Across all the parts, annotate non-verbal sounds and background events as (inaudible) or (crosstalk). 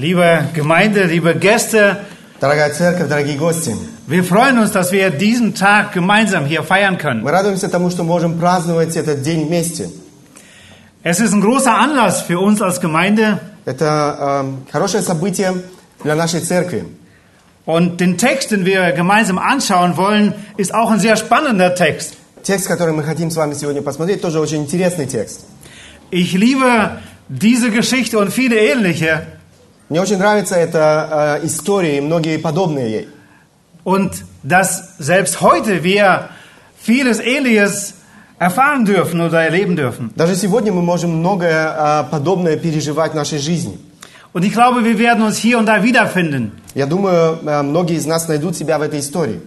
Liebe Gemeinde, liebe Gäste, Дорогая церковь, дорогие гости, wir freuen uns, dass wir diesen Tag gemeinsam hier feiern können. мы радуемся тому, что можем праздновать этот день вместе. Es ist ein großer Anlass für uns als Gemeinde Это э, хорошее событие для нашей церкви. und den Text, den wir gemeinsam anschauen wollen, ist auch ein sehr spannender Text. Текст, который мы хотим с вами сегодня посмотреть, тоже очень интересный текст. Ich liebe diese Geschichte und viele ähnliche Мне очень нравится эта э, история и многие подобные ей. und dass selbst heute wir vieles Ähnliches erfahren dürfen oder erleben dürfen. Даже сегодня мы можем многое э, подобное переживать в нашей жизни. Und ich glaube, wir werden uns hier und da wiederfinden. Я думаю, э, многие из нас найдут себя в этой истории.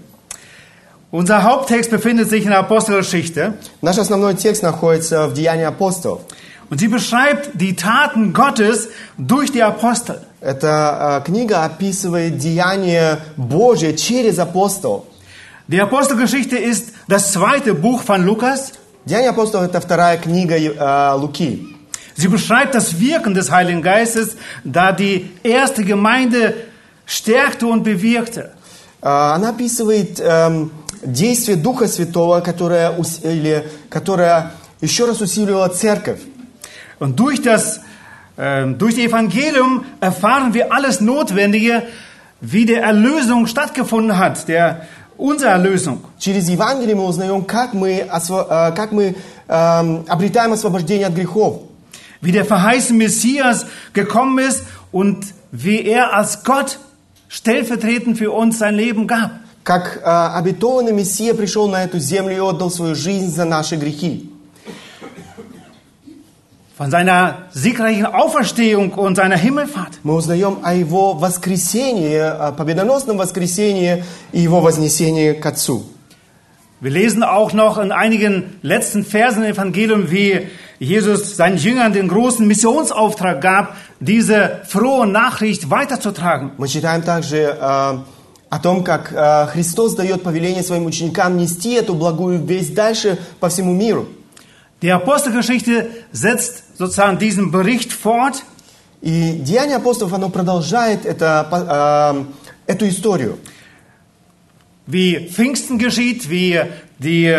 Unser Haupttext befindet sich in der Apostelgeschichte Наш основной текст находится в Деянии апостолов. Und sie beschreibt die Taten Gottes durch die Apostel. Эта э, книга описывает деяния Божье через апостолов. Die Apostelgeschichte ist das zweite Buch von Lukas. Деяния апостолов – это вторая книга э, Луки. Sie beschreibt das Wirken des Heiligen Geistes, da die erste Gemeinde stärkte und bewirkte. Э, Она описывает эм, действие Духа Святого, которое, ус- или, которое еще раз усиливало церковь. Und durch das, ähm, durch die Evangelium erfahren wir alles Notwendige, wie der Erlösung stattgefunden hat, der, unsere Erlösung. Через Евангелие мы узнаем, как мы, осво- э, как мы эм, обретаем освобождение от грехов. Wie der verheißene Messias gekommen ist und wie er als Gott stellvertretend für uns sein Leben gab. Как э, обетованный Мессия пришел на эту землю и отдал свою жизнь за наши грехи. Von seiner siegreichen Auferstehung und seiner Himmelfahrt. Мы узнаем о Его воскресении, о победоносном воскресении и Его вознесении к Отцу. Wir lesen auch noch in einigen letzten Versen im Evangelium, wie Jesus seinen Jüngern den großen Missionsauftrag gab, diese frohe Nachricht weiterzutragen. Мы читаем также э, о том, как э, Христос дает повеление своим ученикам нести эту благую весть дальше по всему миру. Die Apostelgeschichte setzt sozusagen diesen Bericht fort И Деяние апостолов, оно продолжает это, по- э, эту историю. wie Pfingsten geschieht, wie die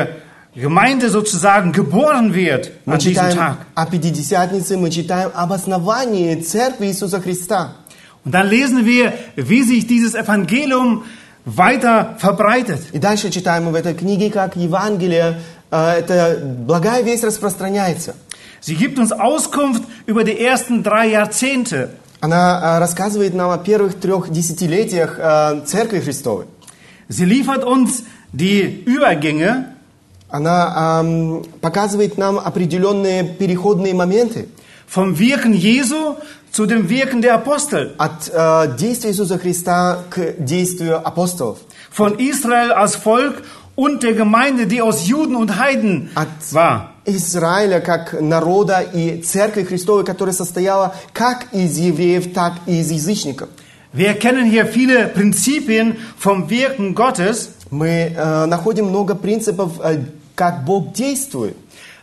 Gemeinde sozusagen geboren wird Мы an diesem читаем Tag. о Пятидесятнице, мы читаем об основании Церкви Иисуса Христа. Und dann lesen wir, wie sich dieses Evangelium weiter verbreitet. И дальше читаем мы в этой книге, как Евангелие, э, эта благая весть распространяется. Sie gibt uns Auskunft über die ersten drei Jahrzehnte. Она э, рассказывает нам о первых трех десятилетиях э, Церкви Христовой. Sie liefert uns die Übergänge Она эм, показывает нам определенные переходные моменты vom Wirken Jesu zu dem Wirken der Apostel. от э, действия Иисуса Христа к действию апостолов. Von Israel als Volk und der Gemeinde, die aus Juden und Heiden От war. Израиля как народа и Церкви Христовой, которая состояла как из евреев, так и из язычников. Wir erkennen hier viele Prinzipien vom Wirken Gottes, Мы э, находим много принципов, э, как Бог действует.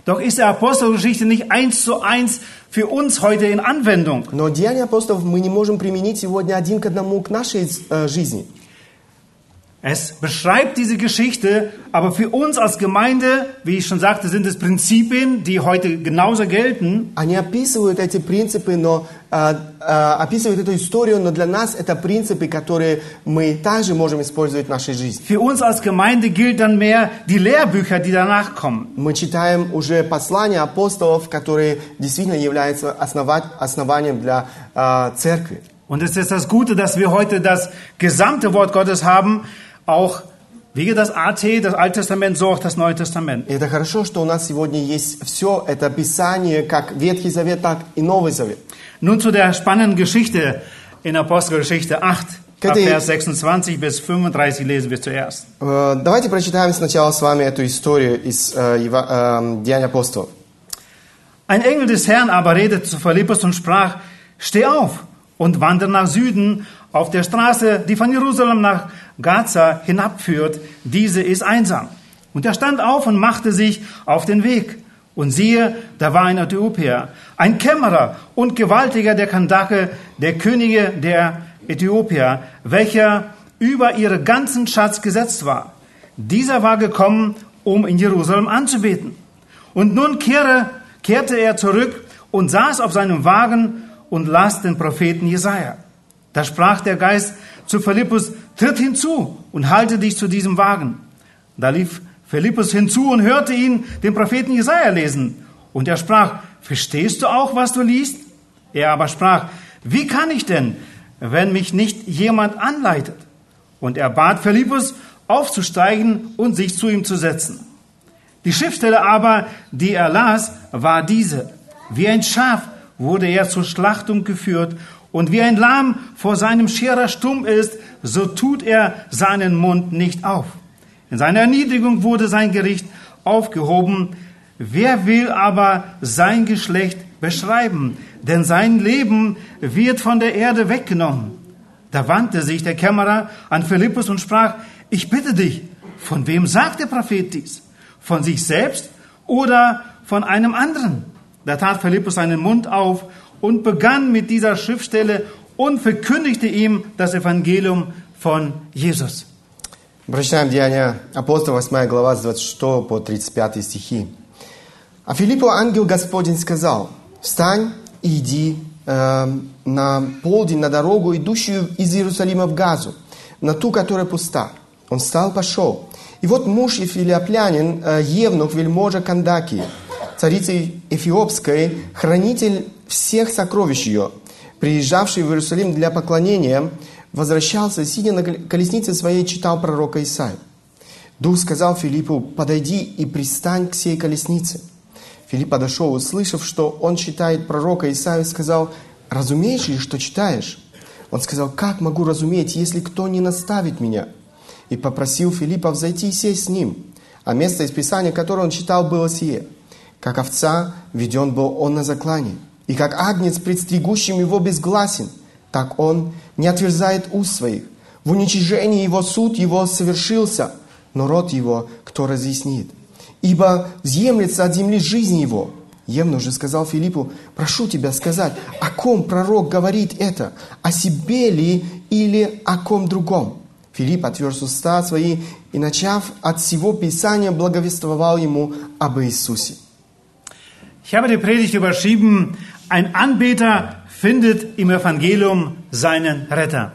doch ist die Apostelgeschichte nicht eins zu eins für uns heute in Anwendung. Но деяния апостолов мы не можем применить сегодня один к одному к нашей э, жизни. Es beschreibt diese Geschichte, aber für uns als Gemeinde, wie ich schon sagte, sind es Prinzipien, die heute genauso gelten. Они описывают эти принципы, но э, э, описывают эту историю, но для нас это принципы, которые мы также можем использовать в нашей жизни. Für uns als Gemeinde gilt dann mehr die Lehrbücher, die danach kommen. Мы читаем уже послания апостолов, которые действительно являются основа- основанием для э, церкви. Und es ist das Gute, dass wir heute das gesamte Wort Gottes haben, auch wie das AT, das Alte Testament, so auch das Neue Testament. И это хорошо, что у нас сегодня есть все это Писание, как Ветхий Завет, так и Новый Завет. Nun zu der spannenden Geschichte in Apostelgeschichte 8, ab Könnt ihr- Vers 26 bis 35 lesen wir zuerst. Э, Давайте прочитаем сначала с вами эту историю из э, Ева- э, Деяний апостолов. Ein Engel des Herrn aber redete zu Philippus und sprach, steh auf und wandere nach Süden auf der Straße, die von Jerusalem nach Gaza hinabführt. Diese ist einsam. Und er stand auf und machte sich auf den Weg. Und siehe, da war ein Äthiopier, ein Kämmerer und Gewaltiger der Kandake, der Könige der Äthiopier, welcher über ihre ganzen Schatz gesetzt war. Dieser war gekommen, um in Jerusalem anzubeten. Und nun kehre, kehrte er zurück und saß auf seinem Wagen und las den Propheten Jesaja. Da sprach der Geist zu Philippus, tritt hinzu und halte dich zu diesem Wagen. Da lief Philippus hinzu und hörte ihn den Propheten Jesaja lesen. Und er sprach, verstehst du auch, was du liest? Er aber sprach, wie kann ich denn, wenn mich nicht jemand anleitet? Und er bat Philippus, aufzusteigen und sich zu ihm zu setzen. Die Schriftstelle aber, die er las, war diese. Wie ein Schaf wurde er zur Schlachtung geführt und wie ein Lamm vor seinem Scherer stumm ist, so tut er seinen Mund nicht auf. In seiner Erniedrigung wurde sein Gericht aufgehoben. Wer will aber sein Geschlecht beschreiben? Denn sein Leben wird von der Erde weggenommen. Da wandte sich der Kämmerer an Philippus und sprach, ich bitte dich, von wem sagt der Prophet dies? Von sich selbst oder von einem anderen? Da tat Philippus seinen Mund auf und begann mit dieser Schriftstelle und verkündigte ihm das Evangelium von Jesus. Прочитаем Деяния апостолов, 8 глава, с 26 по 35 стихи. А Филиппу ангел Господень сказал, «Встань и иди э, на полдень на дорогу, идущую из Иерусалима в Газу, на ту, которая пуста». Он встал, пошел. И вот муж Эфилиоплянин, э, Евнух, вельможа Кандаки, царицы Эфиопской, хранитель всех сокровищ ее, приезжавший в Иерусалим для поклонения, возвращался, сидя на колеснице своей, читал пророка Исаию. Дух сказал Филиппу, подойди и пристань к сей колеснице. Филипп подошел, услышав, что он читает пророка Исаию, сказал, разумеешь ли, что читаешь? Он сказал, как могу разуметь, если кто не наставит меня? И попросил Филиппа взойти и сесть с ним. А место из Писания, которое он читал, было сие. Как овца веден был он на заклане, и как агнец пред стригущим его безгласен – так он не отверзает уст своих. В уничижении его суд его совершился, но род его кто разъяснит? Ибо взъемлется от земли жизнь его. Евну же сказал Филиппу, прошу тебя сказать, о ком пророк говорит это, о себе ли или о ком другом? Филипп отверз уста свои и, начав от всего Писания, благовествовал ему об Иисусе. Ich habe die Predigt überschrieben, ein Anbeter findet im Evangelium seinen Retter.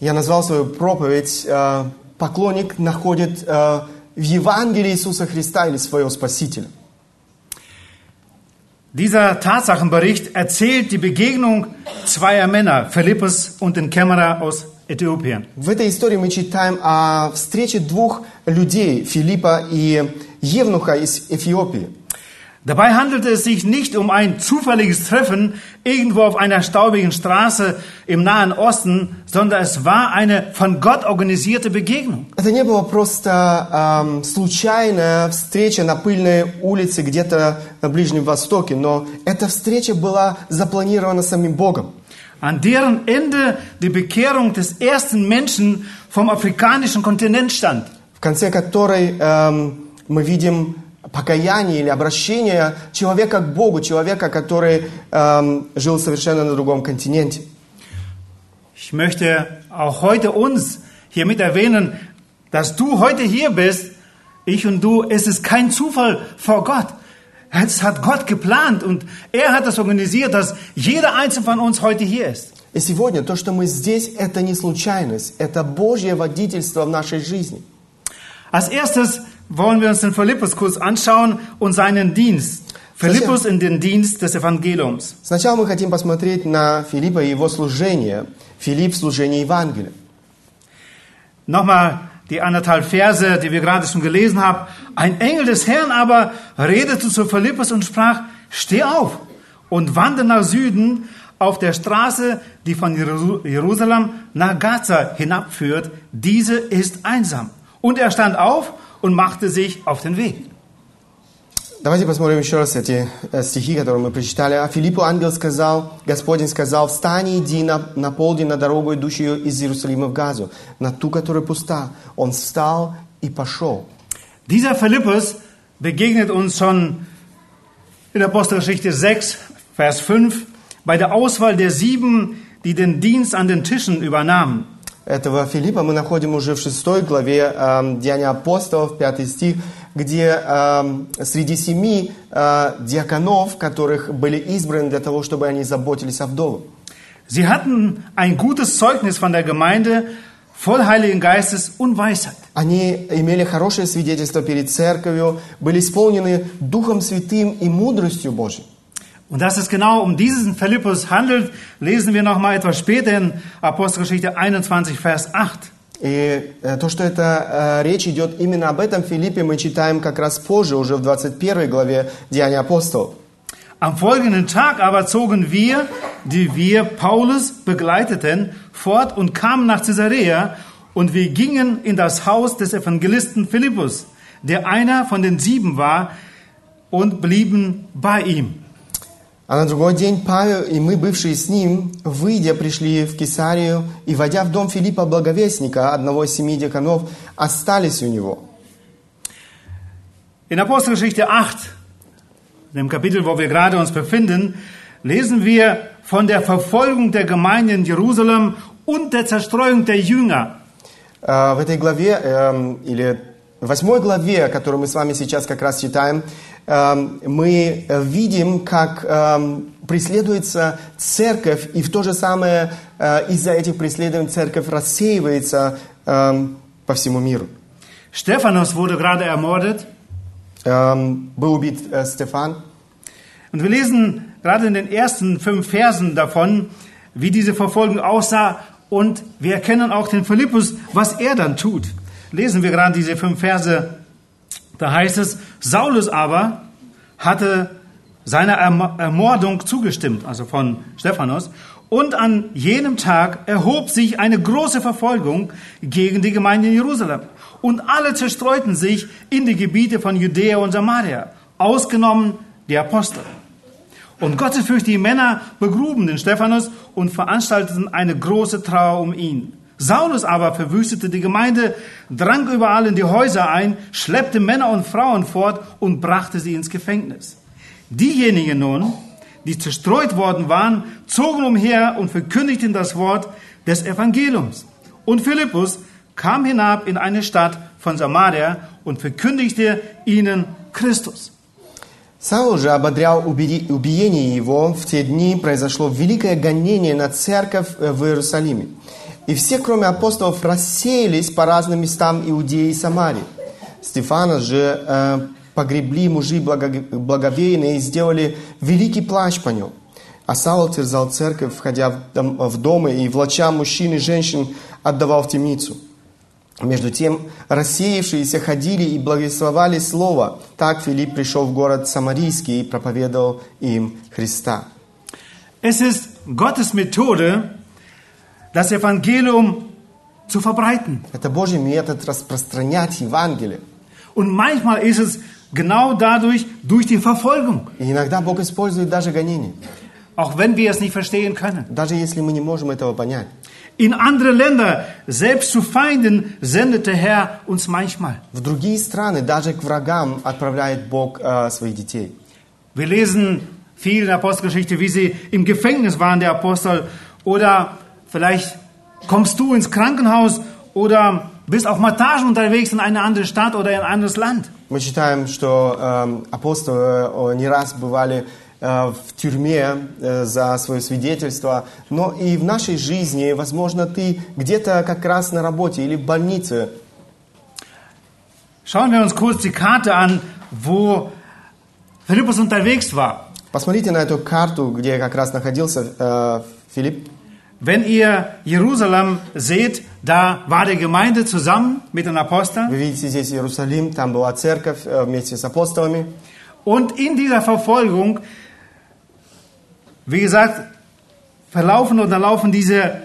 Я назвал свою проповедь э, «Поклонник находит э, в Евангелии Иисуса Христа или своего Спасителя». Dieser Tatsachenbericht erzählt die Begegnung zweier Männer, Philippus und den Kämmerer aus Äthiopien. В этой истории мы читаем о встрече двух людей, Филиппа и Евнуха из Эфиопии. Dabei handelte es sich nicht um ein zufälliges Treffen irgendwo auf einer staubigen Straße im Nahen Osten, sondern es war eine von Gott organisierte Begegnung. Это не было просто эм, случайная встреча на пыльной улице где-то на Ближнем Востоке, но эта встреча была запланирована самим Богом. An deren Ende die Bekehrung des ersten Menschen vom afrikanischen Kontinent stand. В конце которой эм, мы видим покаяние или обращение человека к Богу, человека, который эм, жил совершенно на другом континенте. Ich möchte auch heute uns hiermit erwähnen, dass du heute hier bist, ich und du, es ist kein Zufall vor Gott. Es hat Gott geplant und er hat es organisiert, dass jeder einzelne von uns heute hier ist. И сегодня то, что мы здесь, это не случайность, это Божье водительство в нашей жизни. Als erstes wollen wir uns den Philippus kurz anschauen und seinen Dienst. Philippus in den Dienst des Evangeliums. Сначала мы хотим посмотреть на Филиппа и его служение. Филипп в служении Евангелия. Nochmal die anderthalb Verse, die wir gerade schon gelesen haben. Ein Engel des Herrn aber redete zu Philippus und sprach, steh auf und wandere nach Süden auf der Straße, die von Jerusalem nach Gaza hinabführt. Diese ist einsam. Und er stand auf und machte sich auf den Weg. Давайте посмотрим еще раз эти э, стихи, которые мы прочитали. А Филиппу ангел сказал, Господень сказал, встань и иди на, на полдень на дорогу, идущую из Иерусалима в Газу, на ту, которая пуста. Он встал и пошел. Dieser Philippus begegnet uns schon In Apostelgeschichte 6, Vers 5, bei der Auswahl der sieben, die den Dienst an den Tischen übernahmen. Этого Филиппа мы находим уже в шестой главе э, Деяния апостолов, пятый стих, где э, среди семи э, диаконов, которых были избраны для того, чтобы они заботились о вдовах. Sie hatten ein gutes Zeugnis von der Gemeinde, voll Heiligen Geistes und Weisheit. Они имели хорошее свидетельство перед церковью, были исполнены Духом Святым и мудростью Божьей. Und dass es genau um diesen Philippus handelt, lesen wir noch mal etwas später in Apostelgeschichte 21, Vers 8. И э, то, что это э, речь идет именно об этом Филиппе, мы читаем как раз позже, уже в 21 главе Деяния апостолов. Am folgenden Tag aber zogen wir, die wir Paulus begleiteten, fort und kamen nach Caesarea und wir gingen in das Haus des Evangelisten Philippus, der einer von den sieben war, und blieben bei ihm. А на другой день Павел и мы, бывшие с ним, выйдя, пришли в Кесарию и, войдя в дом Филиппа Благовестника, одного из семи деканов, остались у него. In Apostelgeschichte 8, dem Kapitel, wo wir gerade uns befinden, lesen wir von der Verfolgung der Gemeinde in Jerusalem und der Zerstreuung der Jünger. Э, В этой главе, эм, или восьмой главе, которую мы с вами сейчас как раз читаем, эм, мы видим, как эм, преследуется церковь, и в то же самое э, из-за этих преследований церковь рассеивается эм, по всему миру. Stephanus wurde gerade ermordet Был убит э, Стефан, und wir lesen gerade in den ersten fünf Versen davon, wie diese Verfolgung aussah und wir erkennen auch den Philippus, was er dann tut. Lesen wir gerade diese fünf Verse. Da heißt es, Saulus aber hatte seiner Erm- Ermordung zugestimmt, also von Stephanus. Und an jenem Tag erhob sich eine große Verfolgung gegen die Gemeinde in Jerusalem. Und alle zerstreuten sich in die Gebiete von Judäa und Samaria, ausgenommen die Apostel. Und gottesfürchtige Männer begruben den Stephanus und veranstalteten eine große Trauer um ihn. Saulus aber verwüstete die Gemeinde, drang überall in die Häuser ein, schleppte Männer und Frauen fort und brachte sie ins Gefängnis. Diejenigen nun, die zerstreut worden waren, zogen umher und verkündigten das Wort des Evangeliums. Und Philippus kam hinab in eine Stadt von Samaria und verkündigte ihnen Christus. Саул же ободрял убери- убиение его. В те дни произошло великое гонение на церковь э, в Иерусалиме. И все, кроме апостолов, рассеялись по разным местам Иудеи и Самарии. Стефана же э, погребли мужи благо- благоверные и сделали великий плащ по нем. А Саул терзал церковь, входя в, дом- в дома и, влача мужчин и женщин, отдавал в темницу. Между тем, рассеявшиеся ходили и благословали Слово. Так Филипп пришел в город Самарийский и проповедовал им Христа. Es ist Gottes Methode, das Evangelium zu verbreiten. Это Божий метод распространять Евангелие. Und manchmal ist es genau dadurch, durch die Verfolgung, И иногда Бог использует даже гонение, auch wenn wir es nicht verstehen können. даже если мы не можем этого понять. In andere Länder, selbst zu Feinden, sendet der Herr uns manchmal. В другие страны, даже к врагам, отправляет Бог э, своих детей. Wir lesen viel in der Apostelgeschichte, wie sie im Gefängnis waren, der Apostel. Oder vielleicht kommst du ins Krankenhaus oder bist auf Montagen unterwegs in eine andere Stadt oder in ein anderes Land. Мы читаем, что э, апостолы не раз бывали э, в тюрьме э, за свое свидетельство, но и в нашей жизни, возможно, ты где-то как раз на работе или в больнице. Schauen wir uns kurz die Karte an, wo Philippus unterwegs war. Посмотрите на эту карту, где как раз находился э, Филипп. Wenn ihr Jerusalem seht, da war die Gemeinde zusammen mit den Aposteln. Вы видите здесь Иерусалим, там была церковь э, вместе с апостолами. Und in dieser Verfolgung, wie gesagt, verlaufen oder laufen diese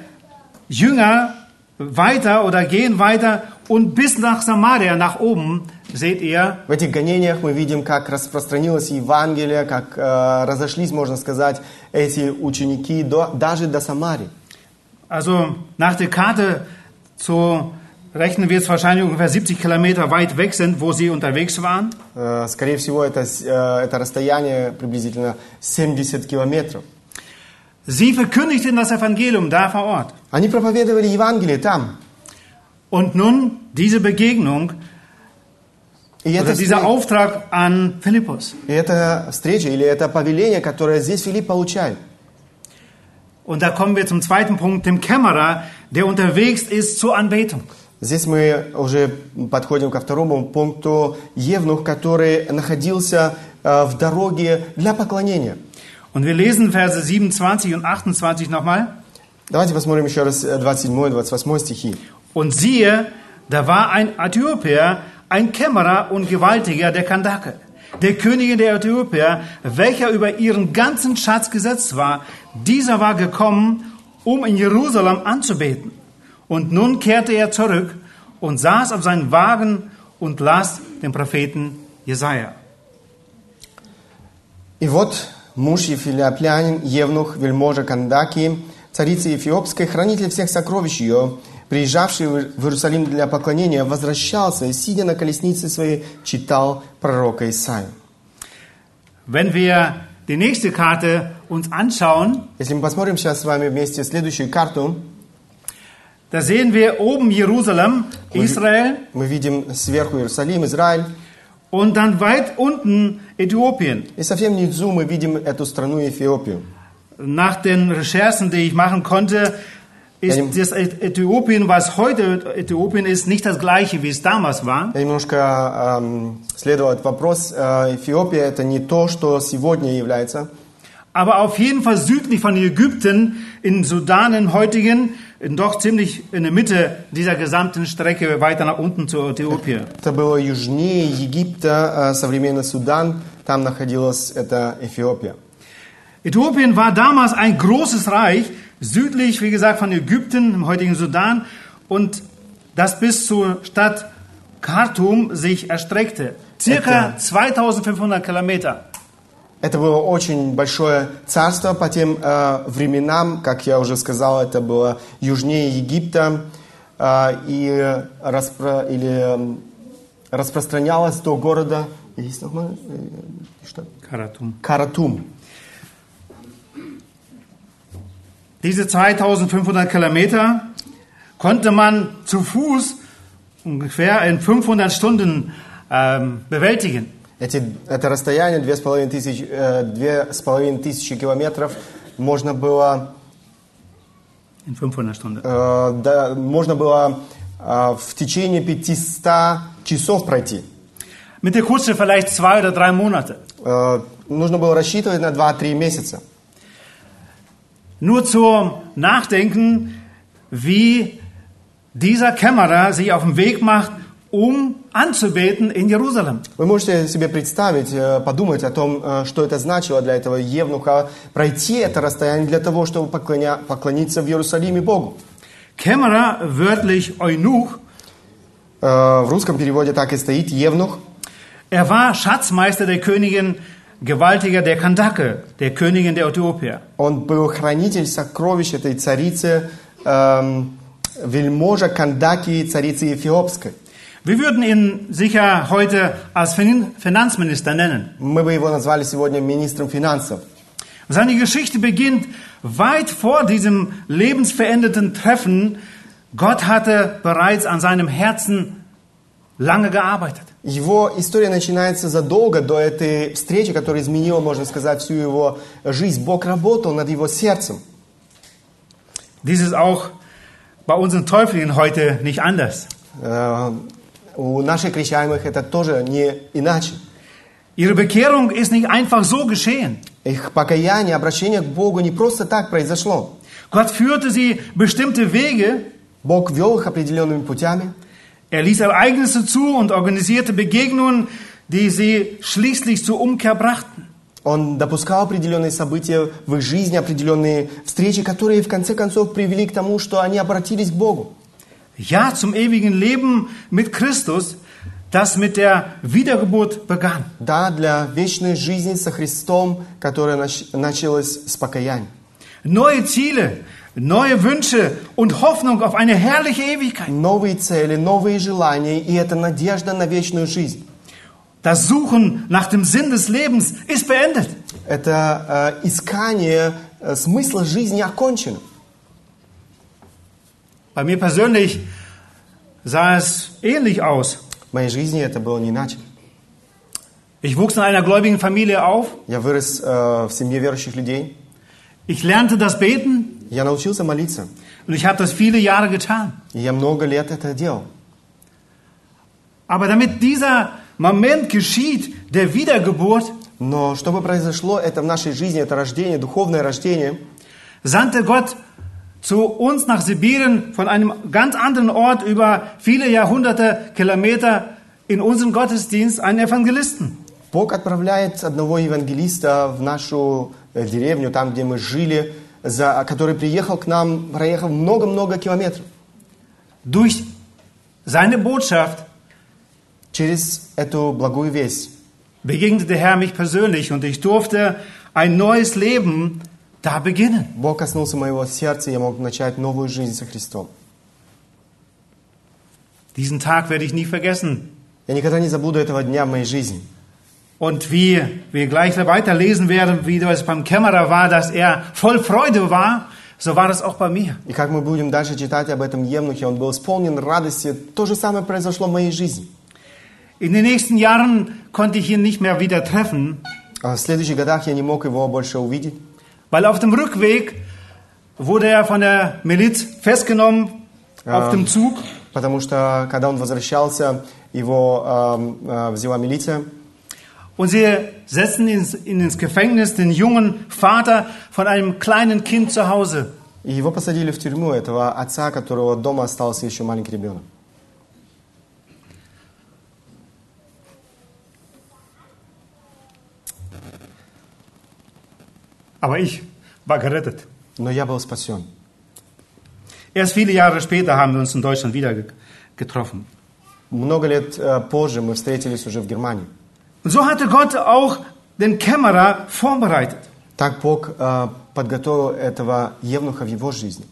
Jünger weiter oder gehen weiter und bis nach Samaria, nach oben, seht ihr, В этих гонениях мы видим, как распространилось Евангелие, как э, разошлись, можно сказать, эти ученики до, даже до Самарии. also nach der Karte zu rechnen wir jetzt wahrscheinlich ungefähr 70 Kilometer weit weg sind, wo sie unterwegs waren. Э, Скорее всего, это, с- э, это расстояние приблизительно 70 километров. Sie verkündigten das Evangelium da vor Ort. Они проповедовали Евангелие там. Und nun diese Begegnung, И oder это, dieser встр- Auftrag an Philippus. и это встреча или это повеление, которое здесь Филипп получает. Und da kommen wir zum zweiten Punkt, dem Kämmerer, der unterwegs ist zur Anbetung. Здесь мы уже подходим ко второму пункту. Евнух, который находился э, в дороге для поклонения. Und wir lesen Verse 27 und 28 nochmal. Давайте посмотрим еще раз э, 27 и 28 стихи. Und siehe, da war ein Äthiopier, ein Kämmerer und Gewaltiger der Kandake, der Königin der Äthiopier, welcher über ihren ganzen Schatz gesetzt war. Dieser war gekommen, um in Jerusalem anzubeten. Und nun kehrte er zurück und saß auf seinem Wagen und las den Propheten Jesaja. И вот муж Ефилиоплянин, Евнух, вельможа Кандаки, царица Эфиопской, хранитель всех сокровищ ее, приезжавший в Иерусалим для поклонения, возвращался и, сидя на колеснице своей, читал пророка Исаию. Wenn wir die nächste Karte uns anschauen, Если мы посмотрим сейчас с вами вместе следующую карту, da sehen wir oben Jerusalem, Israel, мы видим сверху Иерусалим, Израиль, und dann weit unten Äthiopien. и совсем внизу мы видим эту страну Эфиопию. Nach den Recherchen, die ich machen konnte, ist Ja, die- das Äthiopien, was heute Äthiopien ist, nicht das gleiche, wie es damals war. Я немножко эм, следовал этот вопрос. Э, Эфиопия это не то, что сегодня является. Aber auf jeden Fall südlich von Ägypten, in Sudan, im heutigen, doch ziemlich in der Mitte dieser gesamten Strecke weiter nach unten zu Äthiopien. Это было южнее Египта, э, современный Судан. Там находилась эта Эфиопия. Äthiopien war damals ein großes Reich, südlich, wie gesagt, von Ägypten, im heutigen Sudan, und das bis zur Stadt Khartoum sich erstreckte. Circa 2500 Kilometer. Это было очень большое царство по тем э, временам, как я уже сказал, это было южнее Египта э, и распро- или, эм, распространялось до города? Э, что? Khartoum. Каратум. Diese 2500 Kilometer konnte man zu Fuß ungefähr in 500 Stunden ähm, bewältigen. Эти, это расстояние две с половиной тысяч, э, две с половиной тысячи километров можно было, In 500 Stunden. э, да, можно было э, в течение 500 часов пройти. Mit der Kutsche vielleicht zwei oder drei Monate. Э, нужно было рассчитывать на 2-3 месяца. Nur zum Nachdenken, wie dieser Kämmerer sich auf den Weg macht, um anzubeten in Jerusalem. Вы можете себе представить, э, подумать о том, э, что это значило для этого Евнуха, пройти это расстояние для того, чтобы поклоня- поклониться в Иерусалиме Богу. Kämmerer, wörtlich Eunuch, Э, В русском переводе так и стоит Евнух. er war Schatzmeister der Königin, Gewaltiger der Kandake, der Königin der Äthiopier. Он был хранитель сокровищ этой царицы, эм, вельможа Кандаки, царицы Эфиопской. Wir würden ihn sicher heute als Fin- Finanzminister nennen. Мы бы его назвали сегодня министром финансов. Seine Geschichte beginnt weit vor diesem lebensveränderten Treffen. Gott hatte bereits an seinem Herzen Lange gearbeitet. Его история начинается задолго до этой встречи, которая изменила, можно сказать, всю его жизнь. Бог работал над его сердцем. Dies ist auch bei unseren Täuflingen heute nicht anders. Э, У наших крещаемых это тоже не иначе. Ihre Bekehrung ist nicht einfach so geschehen. Их покаяние, обращение к Богу не просто так произошло. Gott führte sie bestimmte Wege. Бог вел их определенными путями. Er ließ Ereignisse zu und organisierte Begegnungen, die sie schließlich zur Umkehr brachten. Он допускал определенные события в их жизни, определенные встречи, которые в конце концов привели к тому, что они обратились к Богу. Ja, zum ewigen Leben mit Christus, das mit der Wiedergeburt begann. Да, для вечной жизни со Христом, которая нач- началась с покаяния. Neue Ziele, neue Wünsche und Hoffnung auf eine herrliche Ewigkeit. Новые цели, новые желания, и это надежда на вечную жизнь. Das Suchen nach dem Sinn des Lebens ist beendet. Это э, искание э, смысла жизни окончено. Bei mir persönlich sah es ähnlich aus. В моей жизни это было не иначе. Ich wuchs in einer gläubigen Familie auf. Я вырос э, в семье верующих людей. Ich lernte das Beten Я научился молиться. und ich habe das viele Jahre getan. И я много лет это делал. Aber damit dieser Moment geschieht, der Wiedergeburt, Но чтобы произошло это в нашей жизни, это рождение, духовное рождение, sandte Gott zu uns nach Sibirien von einem ganz anderen Ort über viele Jahrhunderte Kilometer in unseren Gottesdienst einen Evangelisten. Бог отправляет одного евангелиста в нашу э, деревню, там, где мы жили, за, который приехал к нам, проехав много-много километров. Durch seine Botschaft Через эту благую весть begegnete der Herr mich persönlich und ich durfte ein neues Leben da beginnen. Бог коснулся моего сердца, я мог начать новую жизнь со Христом. Diesen Tag werde ich nie vergessen. Я никогда не забуду этого дня в моей жизни. Und wie wir gleich weiterlesen werden, wie das beim Kämmerer war, dass er voll Freude war, so war das auch bei mir. И как мы будем дальше читать об этом Евнухе, он был исполнен радости. То же самое произошло в моей жизни. In den nächsten Jahren konnte ich ihn nicht mehr wieder treffen, А в следующих годах я не мог его больше увидеть, weil auf dem Rückweg wurde er von der Miliz festgenommen auf dem Zug потому что когда он возвращался, его эм, э, взяла милиция. und sie setzten ihn in ins Gefängnis den jungen Vater von einem kleinen Kind zu Hause. И его посадили в тюрьму, этого отца, которого дома остался еще маленький ребенок. Aber ich war gerettet. Но я был спасен. Erst viele Jahre später haben wir uns in Deutschland wieder ge- getroffen. Много лет э, позже мы встретились уже в Германии. Und so hatte Gott auch den Kämmerer vorbereitet. Так Бог э, подготовил этого Евнуха в его жизни.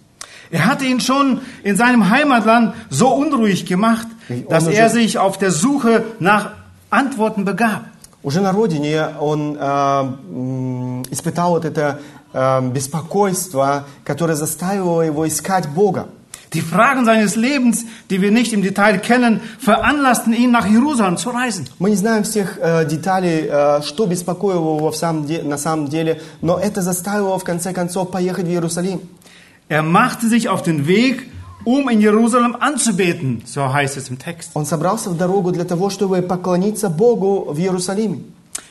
Er hatte ihn schon in seinem Heimatland so unruhig gemacht, dass er sich auf der Suche nach Antworten begab. Уже на родине он э, м, испытал вот это э, беспокойство, которое заставило его искать Бога. Die Fragen seines Lebens, die wir nicht im Detail kennen, veranlassten ihn, nach Jerusalem zu reisen. Мы не знаем всех э, деталей, э, что беспокоило его в самом де- на самом деле, но это заставило его в конце концов поехать в Иерусалим. Er machte sich auf den Weg, um in Jerusalem anzubeten, so heißt es im Text. Он собрался в дорогу для того, чтобы поклониться Богу в Иерусалиме.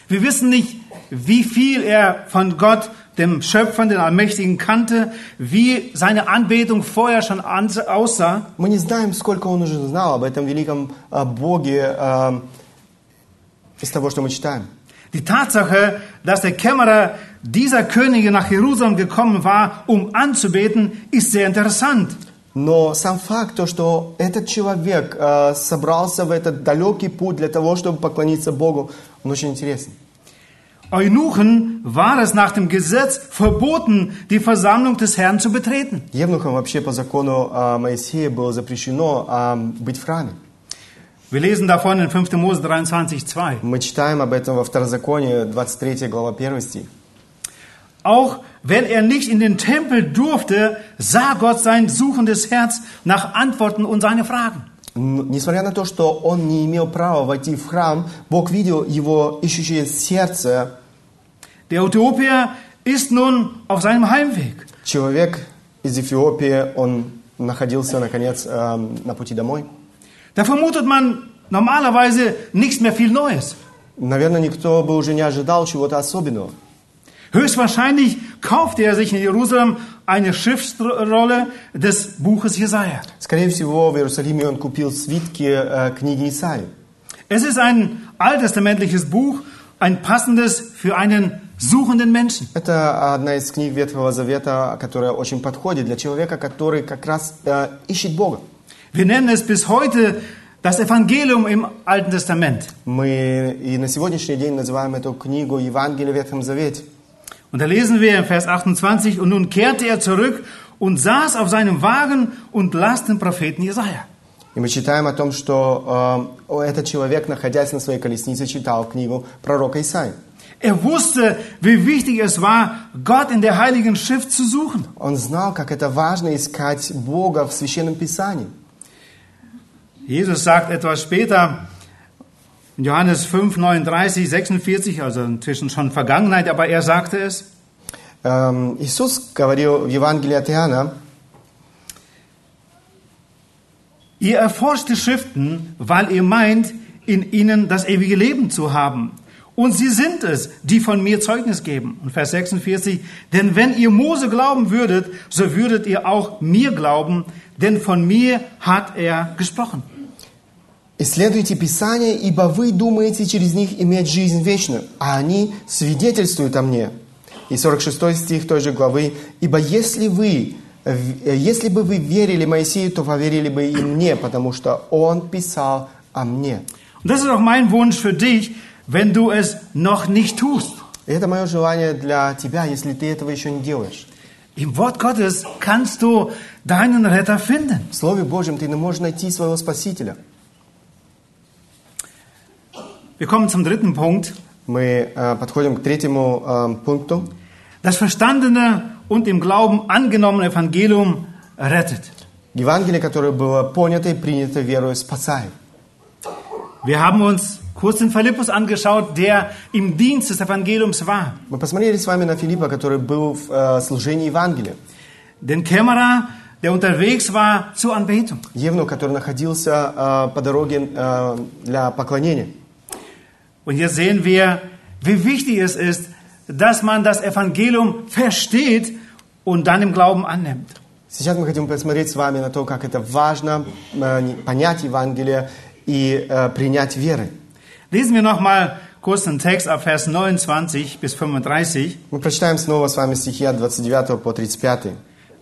Wir wissen nicht, wie viel er von Gott, dem Schöpfer, dem Allmächtigen, kannte, wie seine Anbetung vorher schon an- aussah. Мы не знаем, сколько он уже знал об этом великом э, Боге э, из того, что мы читаем. Die Tatsache, dass der Kämmerer dieser Könige nach Jerusalem gekommen war, um anzubeten, ist sehr interessant. Но сам факт, то, что этот человек э, собрался в этот далекий путь для того, чтобы поклониться Богу, он очень интересный. Eunuchen war es nach dem Gesetz verboten, die Versammlung des Herrn zu betreten. Евнухам вообще по закону э, Моисея было запрещено э, быть в храме. Wir lesen davon in 5. Mose 23,2. Мы читаем об этом во Второзаконии, 23 глава, 1 стих. Auch wenn er nicht in den Tempel durfte, sah Gott sein suchendes Herz nach Antworten und seine Fragen. Н- Несмотря на то, что он не имел права войти в храм, Бог видел его ищущее сердце. Der Äthiopier ist nun auf seinem Heimweg. Человек из Эфиопии, он находился, наконец, э, на пути домой. Da vermutet man normalerweise nichts mehr viel Neues. Наверное, никто бы уже не ожидал чего-то особенного. Höchstwahrscheinlich kaufte er sich in Jerusalem eine Schriftrolle des Buches Jesaja. Скорее всего, в Иерусалиме он купил свитки э, книги Исаии. Es ist ein alttestamentliches Buch, ein passendes für einen suchenden Menschen. Это одна из книг Ветхого Завета, которая очень подходит для человека, который как раз э, ищет Бога. Wir nennen es bis heute das Evangelium im Alten Testament. Мы и на сегодняшний день называем эту книгу Евангелие в Ветхом Завете. Und da lesen wir im Vers 28, und nun kehrte er zurück, und saß auf seinem Wagen und las den Propheten Jesaja. И мы читаем о том, что э, этот человек, находясь на своей колеснице, читал книгу пророка Исаии. Er wusste, wie wichtig es war, Gott in der Heiligen Schrift zu suchen. Он знал, как это важно искать Бога в Священном Писании. Jesus sagt etwas später, in Johannes 5, 39, 46, also inzwischen schon Vergangenheit, aber er sagte es, Эм, Иисус говорил в Евангелии от Иоанна, ihr erforscht die Schriften, weil ihr meint, in ihnen das ewige Leben zu haben. Und sie sind es, die von mir Zeugnis geben. Und Vers 46, denn wenn ihr Mose glauben würdet, so würdet ihr auch mir glauben, denn von mir hat er gesprochen. «Исследуйте Писание, ибо вы думаете через них иметь жизнь вечную, а они свидетельствуют о мне». И 46 стих той же главы, «Ибо если вы, э, если бы вы верили Моисею, то поверили бы и мне, потому что он писал о мне». Und das ist auch mein Wunsch für dich, wenn du es noch nicht tust. И это мое желание для тебя, если ты этого еще не делаешь. Im Wort Gottes kannst du deinen Retter finden. В Слове Божьем ты не можешь найти своего Спасителя. Wir kommen zum dritten Punkt. Мы э, подходим к третьему э, пункту. Das verstandene und im Glauben angenommene Evangelium rettet. Евангелие, которое было понято и принято верою, спасает. Wir haben uns kurz den Philippus angeschaut, der im Dienst des Evangeliums war. Мы посмотрели с вами на Филиппа, который был в э, служении Евангелия. Den Kämmerer, der unterwegs war zur Anbetung. Евну, который находился э, по дороге э, для поклонения. Und hier sehen wir, wie wichtig es ist, dass man das Evangelium versteht und dann im Glauben annimmt. Сейчас мы хотим посмотреть с вами на то, как это важно э, не- понять Евангелие и э, принять веры. Lesen wir nochmal kurz den Text ab Vers 29 bis 35. Мы прочитаем снова с вами стихи от 29 по 35.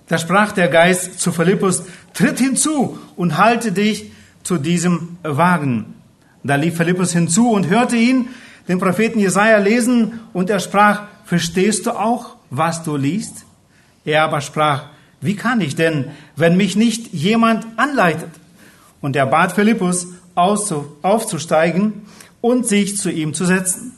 Da sprach der Geist zu Philippus, tritt hinzu und halte dich zu diesem Wagen. Da lief Philippus hinzu und hörte ihn, den Propheten Jesaja lesen, und er sprach, verstehst du auch, was du liest? Er aber sprach, wie kann ich denn, wenn mich nicht jemand anleitet? Und er bat Philippus, auszu- aufzusteigen und sich zu ihm zu setzen.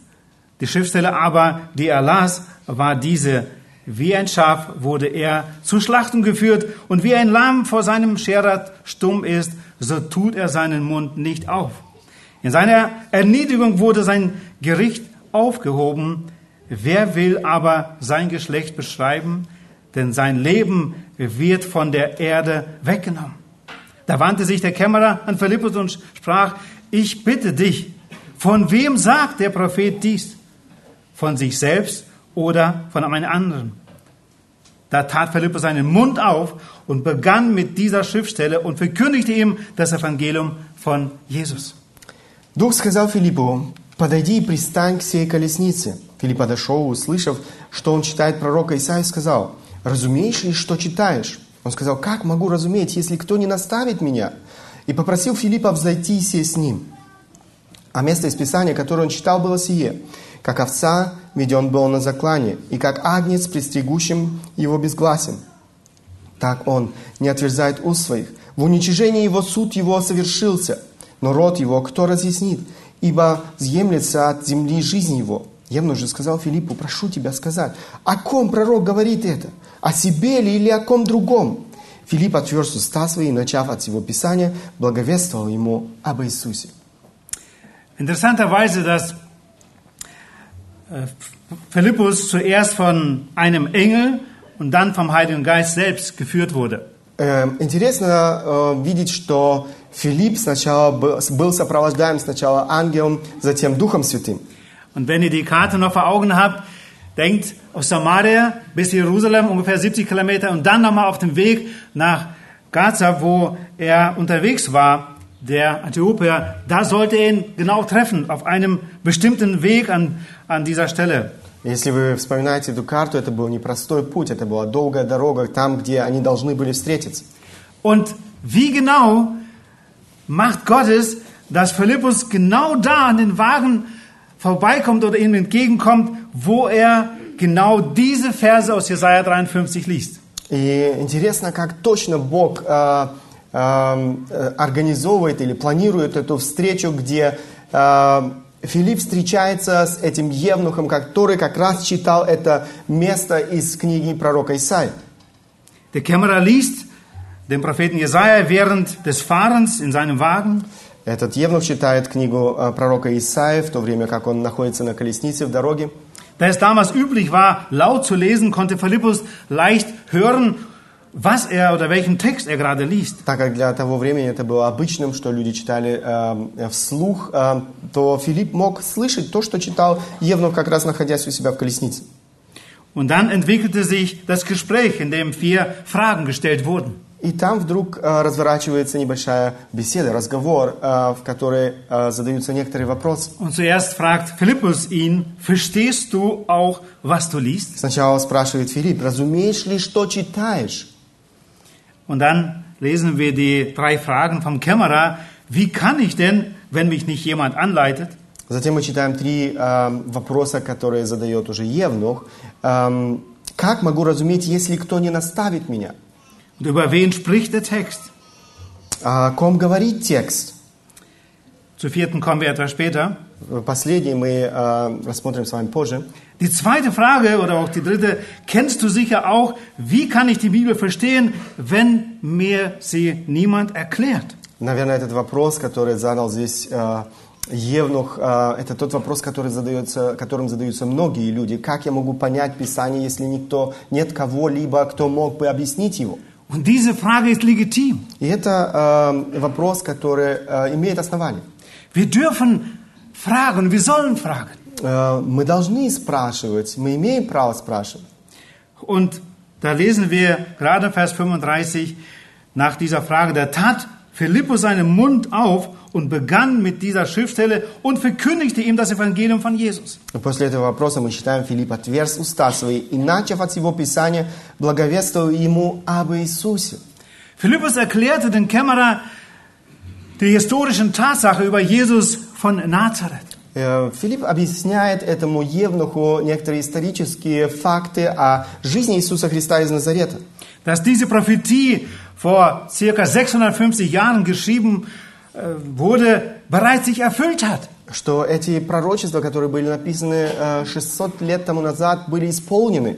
Die Schriftstelle aber, die er las, war diese. Wie ein Schaf wurde er zur Schlachtung geführt und wie ein Lamm vor seinem Scherer stumm ist, so tut er seinen Mund nicht auf. In seiner Erniedrigung wurde sein Gericht aufgehoben. Wer will aber sein Geschlecht beschreiben? Denn sein Leben wird von der Erde weggenommen. Da wandte sich der Kämmerer an Philippus und sprach, ich bitte dich, von wem sagt der Prophet dies? Von sich selbst oder von einem anderen? Da tat Philippus seinen Mund auf und begann mit dieser Schriftstelle und verkündigte ihm das Evangelium von Jesus. Дух сказал Филиппу, подойди и пристань к сей колеснице. Филипп подошел, услышав, что он читает пророка Исаию, сказал, разумеешь ли, что читаешь? Он сказал, как могу разуметь, если кто не наставит меня? И попросил Филиппа взойти и сесть с ним. А место из Писания, которое он читал, было сие. Как овца веден был на заклане, и как агнец, пристегущим его безгласен. Так он не отверзает уст своих. В уничижении его суд его совершился, но род его кто разъяснит? Ибо съемлется от земли жизнь его. Евнух же сказал Филиппу, прошу тебя сказать, о ком пророк говорит это? О себе ли или о ком другом? Филипп отверз уста свои, начав от всего Писания, благовествовал ему об Иисусе. Interessanterweise, dass äh, Philippus zuerst von einem Engel und dann vom Heiligen Geist selbst geführt wurde. Эм, Интересно э, видеть, что Филипп сначала был был сопровождаем сначала ангелом, затем Духом Святым. Und wenn ihr die Karte noch vor Augen habt, denkt aus Samaria bis Jerusalem ungefähr 70 Kilometer und dann nochmal auf dem Weg nach Gaza, wo er unterwegs war, der Äthiopier, da sollte er ihn genau treffen, auf einem bestimmten Weg an, an dieser Stelle. Если вы вспоминаете эту карту, это был непростой путь, это была долгая дорога там, где они должны были встретиться. Und wie genau macht Gott es, dass Philippus genau da an den Wagen vorbeikommt oder ihm entgegenkommt, wo er genau diese Verse aus Jesaja 53 liest? И интересно, как точно Бог э, э, э, организовывает или планирует эту встречу, где э, Филипп встречается с этим евнухом, который как раз читал это место из книги пророка Исаи. Der Kämmerer liest den Propheten Jesaja während des Fahrens in seinem Wagen. Этот евнух читает книгу э, пророка Исаи в то время, как он находится на колеснице в дороге. Da es damals üblich war, laut zu lesen, konnte Philippus leicht hören, was er oder welchen Text er gerade liest. Так как для того времени это было обычным, что люди читали э, вслух, э, то Филипп мог слышать то, что читал Евнух, как раз находясь у себя в колеснице. Und dann entwickelte sich das Gespräch, in dem vier Fragen gestellt wurden. И там вдруг э, разворачивается небольшая беседа, разговор, э, в которой э, задаются некоторые вопросы. Und zuerst fragt Philippus ihn, verstehst du auch, was du liest? Сначала спрашивает Филипп, разумеешь ли, что читаешь? Und dann lesen wir die drei Fragen vom Kämmerer. Wie kann ich denn, wenn mich nicht jemand anleitet? Затем мы читаем три э, вопроса, которые задает уже Евнух. Эм, как могу разуметь, если кто не наставит меня? Und über wen spricht der Text? О ком говорит текст? Zu vierten kommen wir etwas später. Последний мы э, рассмотрим с вами позже. Die zweite Frage oder auch die dritte kennst du sicher auch. Wie kann ich die Bibel verstehen, wenn mir sie niemand erklärt? Наверное, этот вопрос, который задал здесь э, Евнух, э, это тот вопрос, который задается, которым задаются многие люди. Как я могу понять Писание, если никто, нет кого-либо, кто мог бы объяснить его? Und diese Frage ist legitim. И это э, вопрос, который э, имеет основание. Wir dürfen fragen, wir sollen fragen. Э, мы должны спрашивать, мы имеем право спрашивать. Und da lesen wir gerade Vers 35 nach dieser Frage, da tat Philippus seinen Mund auf und begann mit dieser Schriftstelle und verkündigte ihm das Evangelium von Jesus. И после этого вопроса мы читаем, Филипп отверз уста свои и, начав от всего Писания, благовествовал ему об Иисусе. Philippus erklärte den Kämmerer die historischen Tatsache über Jesus von Nazareth. Э, Филипп объясняет этому евнуху некоторые исторические факты о жизни Иисуса Христа из Назарета. Dass diese Prophetie vor circa 650 Jahren geschrieben äh, wurde, bereits sich erfüllt hat. Что эти пророчества, которые были написаны э, 600 лет тому назад, были исполнены.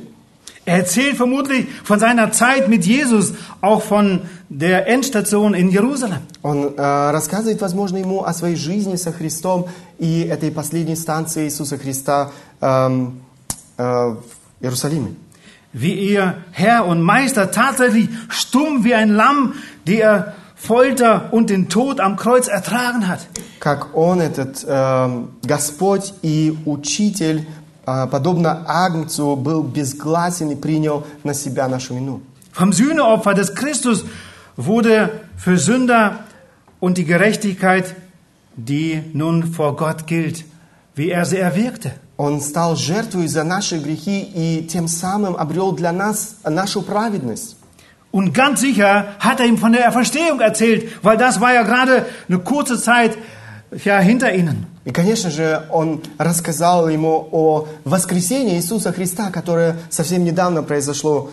Er erzählt vermutlich von seiner Zeit mit Jesus, auch von der Endstation in Jerusalem. Он э, рассказывает, возможно, ему о своей жизни со Христом и этой последней станции Иисуса Христа эм, э, в Иерусалиме. Wie ihr Herr und Meister tatsächlich stumm wie ein Lamm, der Folter und den Tod am Kreuz ertragen hat. Как он, этот эм, Господь и Учитель, э, подобно Агнцу, был безгласен и принял на себя нашу вину. Vom Sühneopfer des Christus wurde für Sünder und die Gerechtigkeit, die nun vor Gott gilt, wie er sie erwirkte. Он стал жертвой за наши грехи и тем самым обрел для нас нашу праведность. Und ganz sicher hat er ihm von der Verstehung erzählt, weil das war ja gerade eine kurze Zeit ja, hinter ihnen. И, конечно же, он рассказал ему о воскресении Иисуса Христа, которое совсем недавно произошло.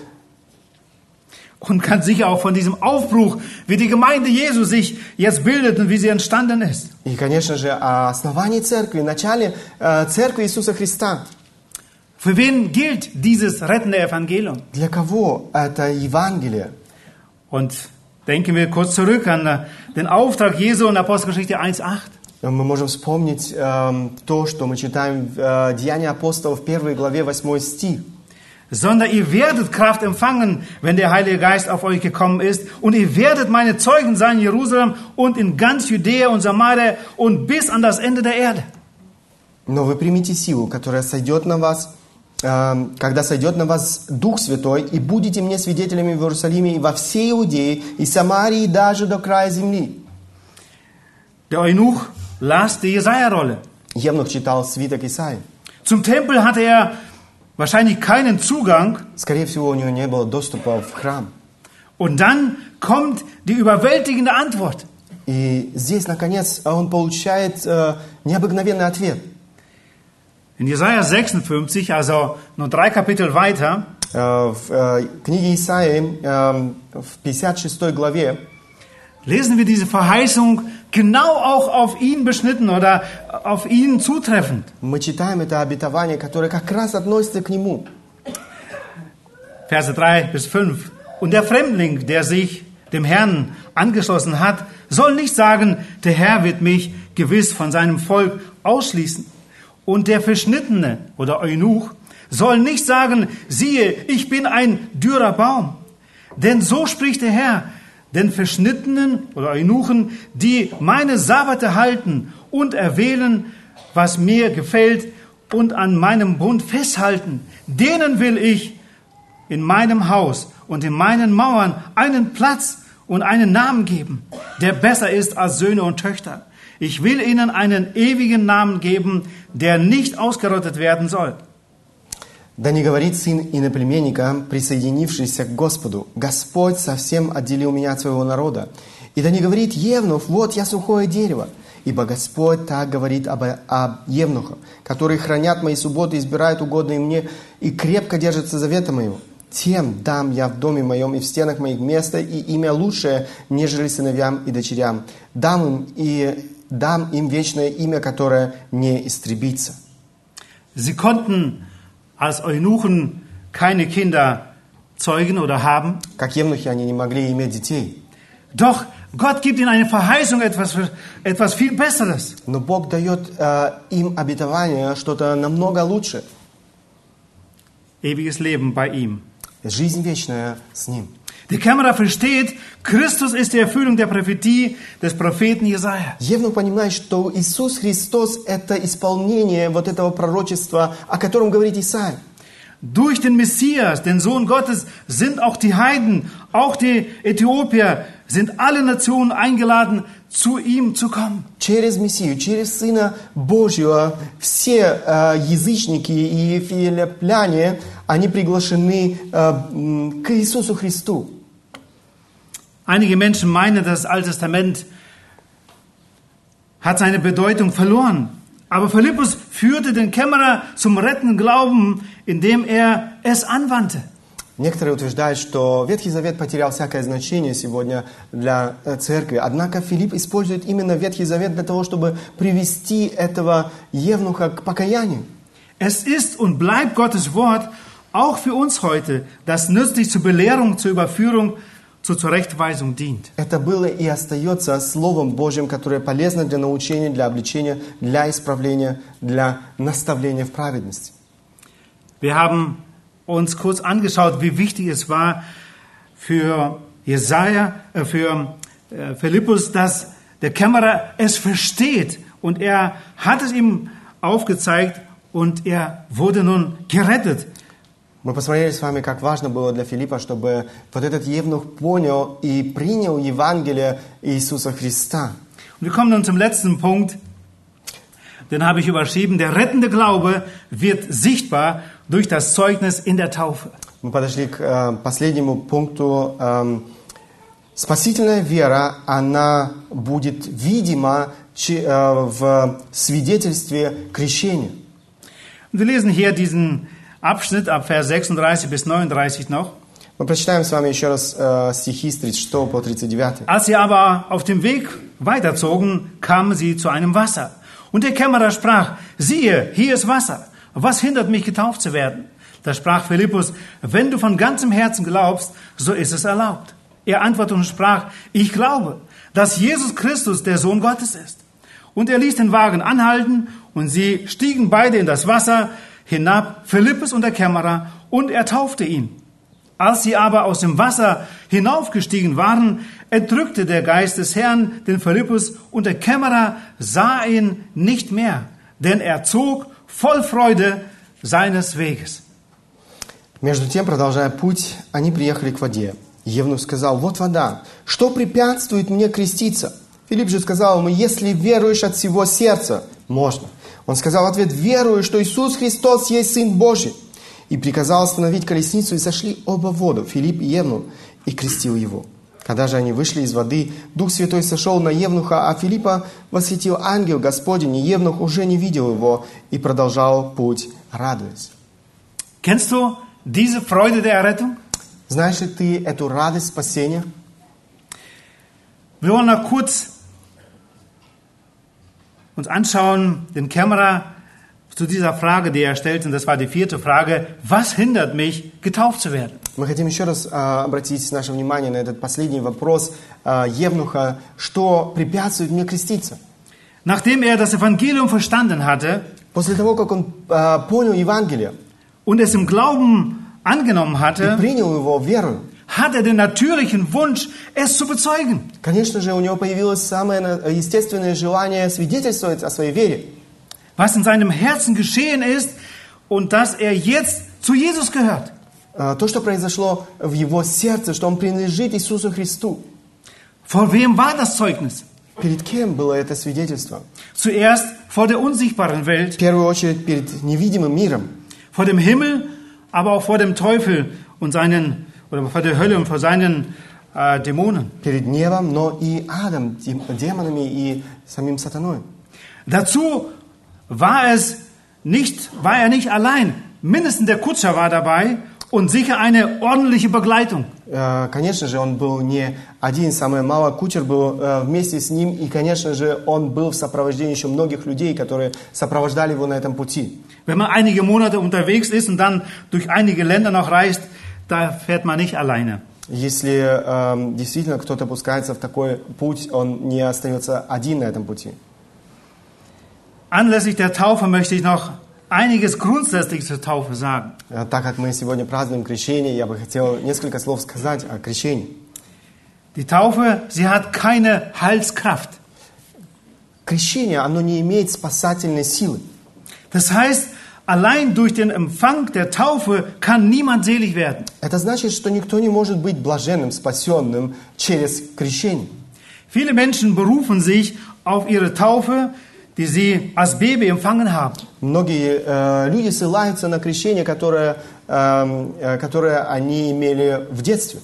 Und ganz sicher auch von diesem Aufbruch, wie die Gemeinde Jesu sich jetzt bildet und wie sie entstanden ist. И, конечно же, о основании церкви, начале э, церкви Иисуса Христа. Für wen gilt dieses rettende Evangelium? Для кого это Евангелие? Und denken wir kurz zurück an äh, den Auftrag Jesu in Apostelgeschichte 1,8. Мы можем вспомнить эм, то, что мы читаем в э, Деяния апостолов, 1 главе, 8 стих. Sondern ihr werdet Kraft empfangen, wenn der Heilige Geist auf euch gekommen ist. Und ihr werdet meine Zeugen sein in Jerusalem und in ganz Judäa und Samaria und bis an das Ende der Erde. Но вы примите силу, которая сойдет на вас, эм, когда сойдет на вас Дух Святой, и будете мне свидетелями в Иерусалиме и во всей Иудее, и Самарии, и даже до края земли. Der Eunuch las die Jesaja-Rolle. Евнух читал свиток Исаи. Zum Tempel hatte er wahrscheinlich keinen Zugang. Скорее всего, у него не было доступа в храм. Und dann kommt die überwältigende Antwort. И здесь, наконец, он получает э, необыкновенный ответ. In Jesaja 56, also nur drei Kapitel weiter, Э, В э, книге Исаии э, в 56 главе lesen wir diese Verheißung genau auch auf ihn beschnitten oder auf ihn zutreffend. мы читаем это обетование, которое как раз относится к нему. Verse 3 bis 5. Und der Fremdling, der sich dem Herrn angeschlossen hat, soll nicht sagen, der Herr wird mich gewiss von seinem Volk ausschließen. Und der Verschnittene oder Eunuch soll nicht sagen, siehe, ich bin ein dürrer Baum. Denn so spricht der Herr, den Verschnittenen oder Eunuchen, die meine Sabbate halten und erwählen, was mir gefällt und an meinem Bund festhalten, denen will ich in meinem Haus und in meinen Mauern einen Platz und einen Namen geben, der besser ist als Söhne und Töchter. Ich will ihnen einen ewigen Namen geben, der nicht ausgerottet werden soll. Да не говорит сын иноплеменника, присоединившийся к Господу, «Господь совсем отделил меня от своего народа». И да не говорит Евнух, «Вот я сухое дерево». Ибо Господь так говорит об, об Евнухах, которые хранят мои субботы, избирают угодные мне и крепко держатся завета моего. Тем дам я в доме моем и в стенах моих место и имя лучшее, нежели сыновьям и дочерям. Дам им, и дам им вечное имя, которое не истребится. Sie konnten als Eunuchen keine Kinder zeugen oder haben. Как евнухи они не могли иметь детей. Doch Gott gibt ihnen eine Verheißung, etwas, etwas viel Besseres. Но Бог дает э, им обетование что-то намного лучше. Ewiges Leben bei ihm. Жизнь вечная с Ним. Die Kämmerer versteht, Christus ist die Erfüllung der Prophetie des Propheten Jesaja. Евнух понимает, что Иисус Христос – это исполнение вот этого пророчества, о котором говорит Исаия. Durch den Messias, den Sohn Gottes, sind auch die Heiden, auch die Äthiopier, sind alle Nationen eingeladen, zu ihm zu kommen. Через Мессию, через Сына Божьего все э, язычники и филиппляне, они приглашены э, м, к Иисусу Христу. Einige Menschen meinen, das Alte Testament hat seine Bedeutung verloren. Aber Philippus führte den Kämmerer zum rettenden Glauben, indem er es anwandte. Некоторые утверждают, что Ветхий Завет потерял всякое значение сегодня для э, церкви. Однако Филипп использует именно Ветхий Завет для того, чтобы привести этого евнуха к покаянию. Es ist und bleibt Gottes Wort auch für uns heute, das nützlich zur Belehrung, zur Überführung, zur Zurechtweisung dient. Это было и остается Словом Божьим, которое полезно для научения, для обличения, для исправления, для наставления в праведности. Wir haben uns kurz angeschaut, wie wichtig es war für Jesaja, äh, für äh, Philippus, dass der Kämmerer es versteht und er hat es ihm aufgezeigt und er wurde nun gerettet. Мы посмотрели с вами, как важно было для Филиппа, чтобы вот этот евнух понял и принял Евангелие Иисуса Христа. Und wir kommen nun zum letzten Punkt. Den habe ich überschrieben. Der rettende Glaube wird sichtbar durch das Zeugnis in der Taufe. Мы подошли к э, последнему пункту. Эм, спасительная вера, она будет видима чи- э, в свидетельстве крещения. Wir lesen hier diesen Abschnitt ab Vers 36 bis 39 noch. Мы прочитаем с вами еще раз э, стихи с 36 по 39. Als sie aber auf dem Weg weiterzogen, kamen sie zu einem Wasser. Und der Kämmerer sprach, siehe, hier ist Wasser. Was hindert mich, getauft zu werden? Da sprach Philippus, wenn du von ganzem Herzen glaubst, so ist es erlaubt. Er antwortete und sprach, ich glaube, dass Jesus Christus der Sohn Gottes ist. Und er ließ den Wagen anhalten und sie stiegen beide in das Wasser hinab, Philippus und der Kämmerer, und er taufte ihn. Als sie aber aus dem Wasser hinaufgestiegen waren, erdrückte der Geist des Herrn den Philippus und der Kämmerer sah ihn nicht mehr, denn er zog voll Freude seines Weges. Между тем, продолжая путь, они приехали к воде. Евнух сказал, вот вода, что препятствует мне креститься? Филипп же сказал ему, если веруешь от всего сердца, можно. Он сказал в ответ, верую, что Иисус Христос есть Сын Божий. И приказал остановить колесницу, и сошли оба в воду, Филипп и Евнух, и крестил его. Когда же они вышли из воды, Дух Святой сошел на Евнуха, а Филиппа восхитил ангел Господень, и Евнух уже не видел его, и продолжал путь, радуясь. Kennst du diese Freude der Errettung? Знаешь ли ты эту радость спасения? Wir wollen noch kurz uns anschauen, den Kämmerer zu dieser Frage, die er stellt, und das war die vierte Frage, was hindert mich, getauft zu werden? Мы хотим еще раз а, обратить наше внимание на этот последний вопрос а, Евнуха, что препятствует мне креститься? Nachdem er das Evangelium verstanden hatte После того, как он а, понял Евангелие und es im Glauben angenommen и hatte, принял его верою, hat er den natürlichen Wunsch, es zu bezeugen. конечно же, у него появилось самое на- естественное желание свидетельствовать о своей вере. was in seinem Herzen geschehen ist und dass er jetzt zu Jesus gehört. А, То, что произошло в его сердце, что он принадлежит Иисусу Христу. Vor wem war das Zeugnis? Перед кем было это свидетельство? Zuerst vor der unsichtbaren В Welt, первую очередь перед невидимым миром, vor dem Himmel, aber auch vor dem Teufel und seinen, oder vor der Hölle und vor seinen äh, Dämonen. перед небом, но и адом, дем- демонами и самим сатаной. Dazu war es nicht, war er nicht allein. Mindestens der Kutscher war dabei und sicher eine ordentliche Begleitung. Э, Конечно же, он был не один, самое мало, кучер был э, вместе с ним, и, конечно же, он был в сопровождении еще многих людей, которые сопровождали его на этом пути. Wenn man einige Monate unterwegs ist und dann durch einige Länder noch reist, da fährt man nicht alleine. Если эм, действительно кто-то пускается в такой путь, он не остается один на этом пути. Anlässlich der Taufe möchte ich noch einiges grundsätzlich zur Taufe sagen. Э, Так как мы сегодня празднуем крещение, я бы хотел несколько слов сказать о крещении. Die Taufe, sie hat keine Heilskraft. Крещение, оно не имеет спасательной силы. Das heißt, allein durch den Empfang der Taufe kann niemand selig werden. Это значит, что никто не может быть блаженным, спасенным через крещение. Viele Menschen berufen sich auf ihre Taufe, die sie als Baby empfangen haben. Многие э, люди ссылаются на крещение, которое, эм, э, которое они имели в детстве.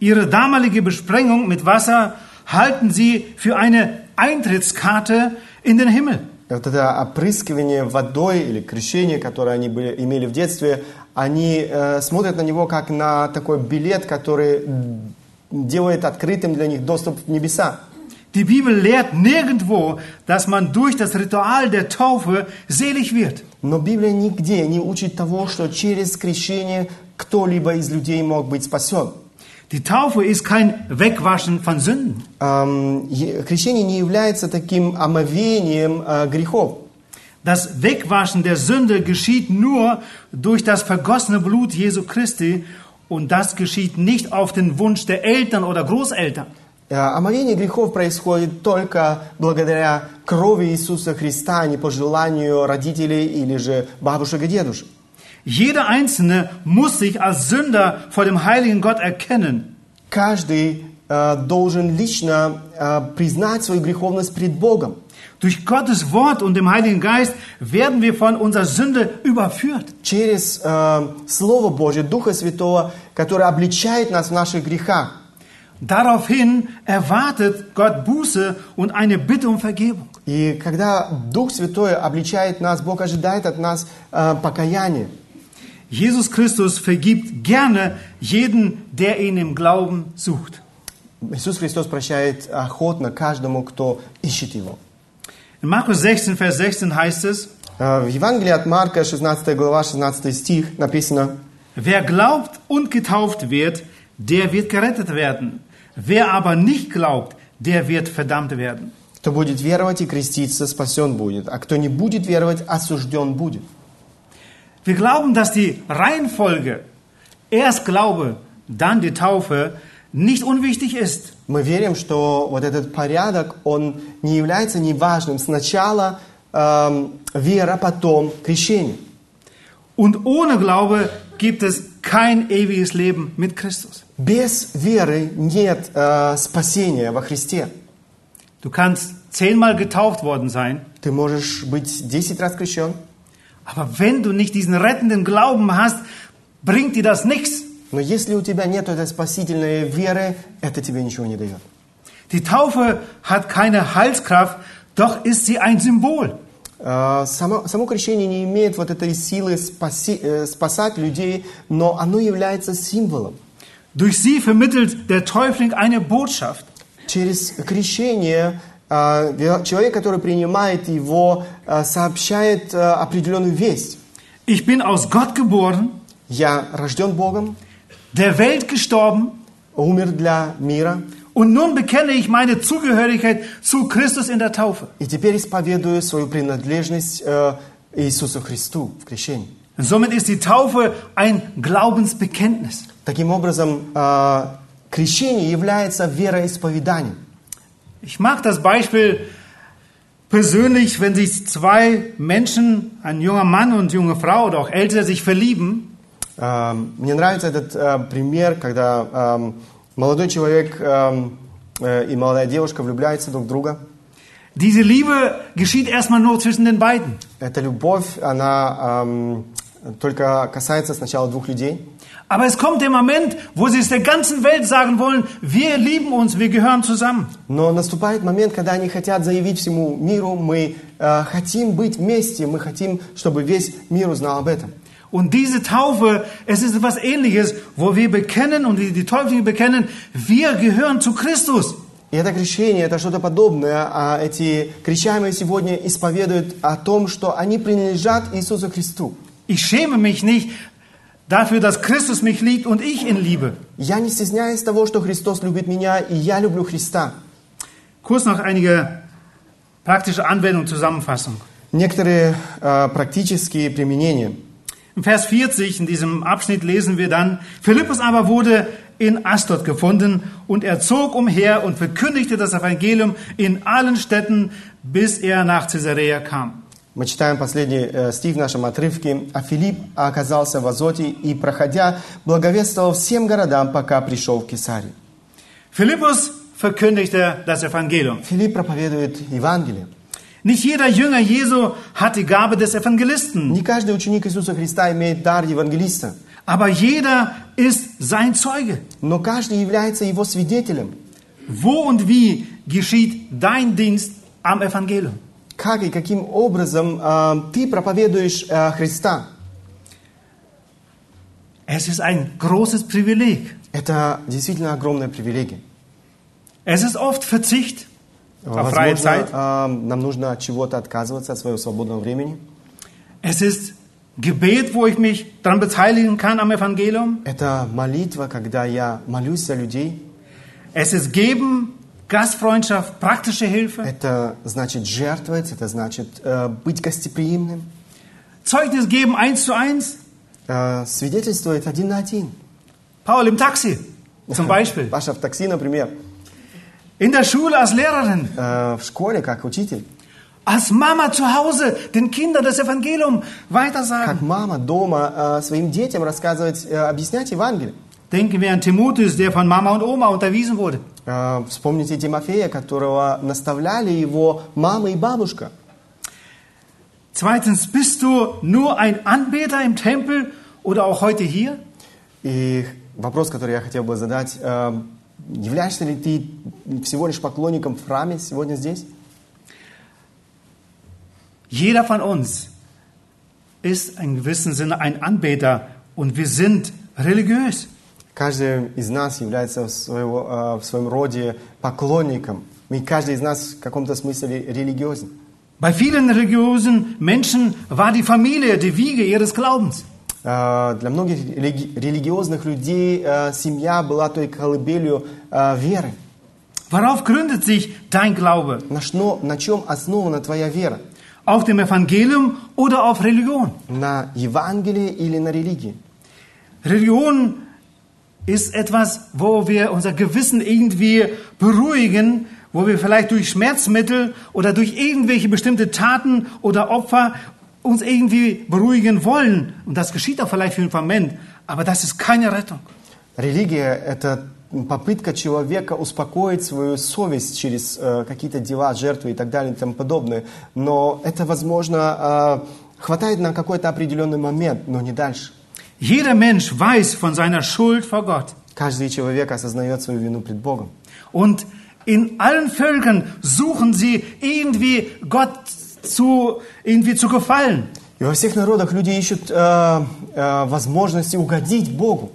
Ihre damalige Besprengung mit Wasser halten sie für eine Eintrittskarte in den Himmel. Вот это опрыскивание водой или крещение, которое они были, имели в детстве, они э, смотрят на него как на такой билет, который делает открытым для них доступ в небеса. Die Bibel lehrt nirgendwo, dass man durch das Ritual der Taufe selig wird. Но Библия нигде не учит того, что через крещение кто-либо из людей мог быть спасен. Die Taufe ist kein Wegwaschen von Sünden. Эм, е- крещение не является таким омовением э, грехов. Das Wegwaschen der Sünde geschieht nur durch das vergossene Blut Jesu Christi und das geschieht nicht auf den Wunsch der Eltern oder Großeltern. Э, Омовение грехов происходит только благодаря крови Иисуса Христа, а не по желанию родителей или же бабушек и дедушек. Jeder Einzelne muss sich als Sünder vor dem heiligen Gott erkennen. Каждый э, должен лично э, признать свою греховность пред Богом. Durch Gottes Wort und dem Heiligen Geist werden wir von unserer Sünde überführt. Через э, Слово Божье, Духа Святого, который обличает нас в наших грехах. Daraufhin erwartet Gott Buße und eine Bitte um Vergebung. И когда Дух Святой обличает нас, Бог ожидает от нас э, покаяния. Jesus Christus vergibt gerne jeden, der ihn im Glauben sucht. Иисус Христос прощает охотно каждому, кто ищет Его. In Markus 16, Vers 16 heißt es, Э, В Евангелии от Марка, 16 глава, 16 стих, написано, wer glaubt und getauft wird, der wird gerettet werden. Wer aber nicht glaubt, der wird verdammt werden. «Кто будет веровать и креститься, спасен будет, а кто не будет веровать, осужден будет». Wir glauben, dass die Reihenfolge, erst Glaube, dann die Taufe, nicht unwichtig ist. Мы верим, что вот этот порядок, он не является неважным. Сначала эм, вера, потом крещение. Und ohne Glaube gibt es kein ewiges Leben mit Christus. Без веры нет э, спасения во Христе. Du kannst zehnmal getauft worden sein, Ты можешь быть 10 раз крещен, aber wenn du nicht diesen rettenden Glauben hast, bringt dir das nichts. но если у тебя нет этой спасительной веры, это тебе ничего не дает. Die Taufe hat keine Heilskraft, doch ist sie ein Symbol. Э, Само, само крещение не имеет вот этой силы спаси- э, спасать людей, но оно является символом. Durch sie vermittelt der Täufling eine Botschaft. Через крещение э, ве- человек, который принимает его, э, сообщает э, определенную весть. Ich bin aus Gott geboren, Я рожден Богом, der Welt gestorben умер для мира, und nun bekenne ich meine Zugehörigkeit zu Christus in der Taufe. и теперь исповедую свою принадлежность э, Иисусу Христу в крещении. Und somit ist die Taufe ein Glaubensbekenntnis. Таким образом, э, крещение является вероисповеданием. Ich mag das Beispiel persönlich, wenn sich zwei Menschen, ein junger Mann und junge Frau oder auch älter, sich verlieben, Эм, Мне нравится этот э, пример, когда эм, молодой человек эм, э, и молодая девушка влюбляются друг в друга. diese Liebe geschieht erstmal nur zwischen den beiden. Эта любовь, она эм, только касается сначала двух людей. Aber es kommt der Moment, wo sie es der ganzen Welt sagen wollen, wir lieben uns, wir gehören zusammen. Но наступает момент, когда они хотят заявить всему миру, мы э, хотим быть вместе, мы хотим, чтобы весь мир узнал об этом. Und diese Taufe, es ist etwas ähnliches, wo wir bekennen und die, die Täuflinge bekennen, wir gehören zu Christus. И это крещение, это что-то подобное. А эти крещаемые сегодня исповедуют о том, что они принадлежат Иисусу Христу. Ich schäme mich nicht dafür, dass Christus mich liebt und ich ihn liebe. Я не стесняюсь того, что Христос любит меня, и я люблю Христа. Kurz noch einige praktische Anwendungen, Zusammenfassung. Некоторые э, практические применения. Im Vers 40 in diesem Abschnitt lesen wir dann, Philippus aber wurde in Astot gefunden und er zog umher und verkündigte das Evangelium in allen Städten, bis er nach Caesarea kam. Мы читаем последний э, стих в нашем отрывке. «А Филипп оказался в Азоте и, проходя, благовествовал всем городам, пока пришел в Кесарию». Philippus verkündigte das Evangelium. Филипп проповедует Евангелие. Nicht jeder Jünger Jesu hat die Gabe des Evangelisten, Не каждый ученик Иисуса Христа имеет дар евангелиста, aber jeder ist sein Zeuge. но каждый является его свидетелем. Wo und wie geschieht dein Dienst am Evangelium? Как и каким образом э, ты проповедуешь э, Христа? Es ist ein großes Privileg. Это действительно огромная привилегия. Es ist oft Verzicht auf freie Возможно, Zeit. э, нам нужно от чего-то отказываться, от своего свободного времени. Es ist Gebet, wo ich mich daran beteiligen kann am Evangelium. Это молитва, когда я молюсь за людей. Es ist Geben, Gastfreundschaft, praktische Hilfe. Это значит жертвовать, это значит э, быть гостеприимным. Zeugnis geben eins zu eins. Э, свидетельствовать один на один. Paul im Taxi (laughs) zum Beispiel. Паша в такси, например, In der Schule als Lehrerin. э, в школе как учитель. Als Mama zu Hause den Kindern das Evangelium Как weitersagen. мама дома э, своим детям рассказывать, э, объяснять Евангелие. Denken wir an Timotheus, der von Mama und Oma unterwiesen wurde. Э, Вспомните Тимофея, которого наставляли его мама и бабушка. Zweitens, bist du nur ein Anbeter im Tempel oder auch heute hier? И вопрос, который я хотел бы задать, э, являешься ли ты всего лишь поклонником в храме сегодня здесь? Jeder von uns ist in gewissem Sinne ein Anbeter und wir sind religiös. Каждый из нас является в, своего, э, в своем роде поклонником. И каждый из нас в каком-то смысле религиозен. Bei vielen religiösen Menschen war die Familie die Wiege ihres Glaubens. Э, Для многих религи- религиозных людей э, семья была той колыбелью веры. Worauf gründet sich dein Glaube? На, шно- на чем основана твоя вера? Auf dem Evangelium oder auf Religion? На Евангелии или на религии? Religion ist etwas, wo wir unser Gewissen irgendwie beruhigen, wo wir vielleicht durch Schmerzmittel oder durch irgendwelche bestimmte Taten oder Opfer uns irgendwie beruhigen wollen. Und das geschieht auch vielleicht für einen Moment, aber das ist keine Rettung. Религия – это попытка человека успокоить свою совесть через э, какие-то дела, жертвы и так далее и тому подобное. Но это, возможно, э, хватает на какой-то определенный момент, но не дальше. Jeder Mensch weiß von seiner Schuld vor Gott. Каждый человек осознает свою вину пред Богом. Und in allen Völkern suchen sie irgendwie Gott zu, irgendwie zu gefallen. И во всех народах люди ищут э, э, возможности угодить Богу.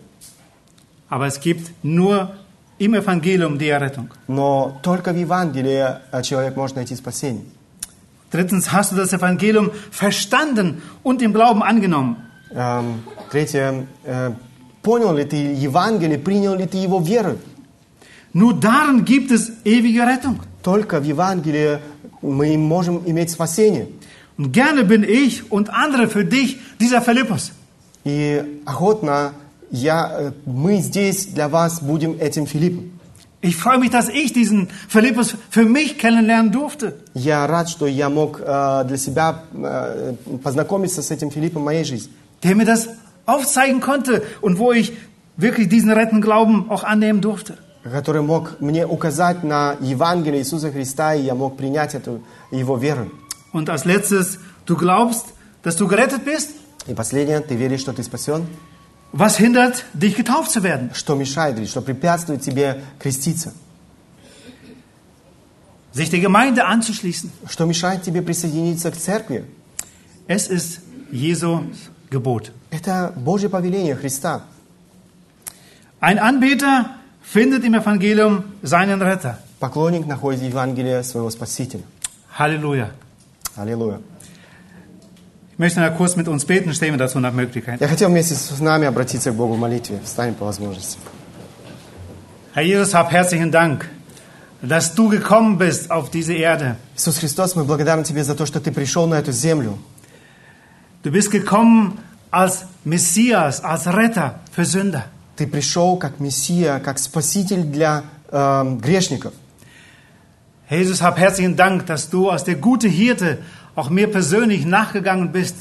Aber es gibt nur im Evangelium die Errettung. Но только в Евангелии э, человек может найти спасение. Drittens, hast du das Evangelium verstanden und im Glauben angenommen? Эм, третье, э, понял ли ты Евангелие, принял ли ты его верой? Nur darin gibt es ewige Rettung. Только в Евангелии мы можем иметь спасение. Und gerne bin ich und andere für dich dieser Philippus. И охотно я, э, мы здесь для вас будем этим Филиппом. Ich freue mich, dass ich diesen Philippus für mich kennenlernen durfte. Я рад, что я мог э, для себя познакомиться с этим Филиппом в моей жизни. der mir das aufzeigen konnte und wo ich wirklich diesen rettenden Glauben auch annehmen durfte. который мог мне указать на Евангелие Иисуса Христа, и я мог принять эту его веру. Und als letztes, du glaubst, dass du gerettet bist? И последнее, ты веришь, что ты спасен? Was hindert dich getauft zu werden? Что мешает или что препятствует тебе креститься? Sich der Gemeinde anzuschließen. Что мешает тебе присоединиться к церкви? Es ist Jesu Gebot. Это Божье повеление Христа. Ein Anbeter findet im Evangelium seinen Retter. Поклонник находит в Евангелии своего Спасителя. Halleluja. Аллилуйя. Ich möchte noch kurz mit uns beten, stehen wir dazu nach Möglichkeit. Я хотел вместе с нами обратиться к Богу в молитве. Встанем по возможности. Herr Jesus, hab herzlichen Dank, dass du gekommen bist auf diese Erde. Иисус Христос, мы благодарны Тебе за то, что Ты пришел на эту землю. Du bist gekommen als Messias, als Retter für Sünder. Ты пришел как Мессия, как Спаситель для э, грешников. Herr Jesus, hab herzlichen Dank, dass du als der gute Hirte auch mir persönlich nachgegangen bist.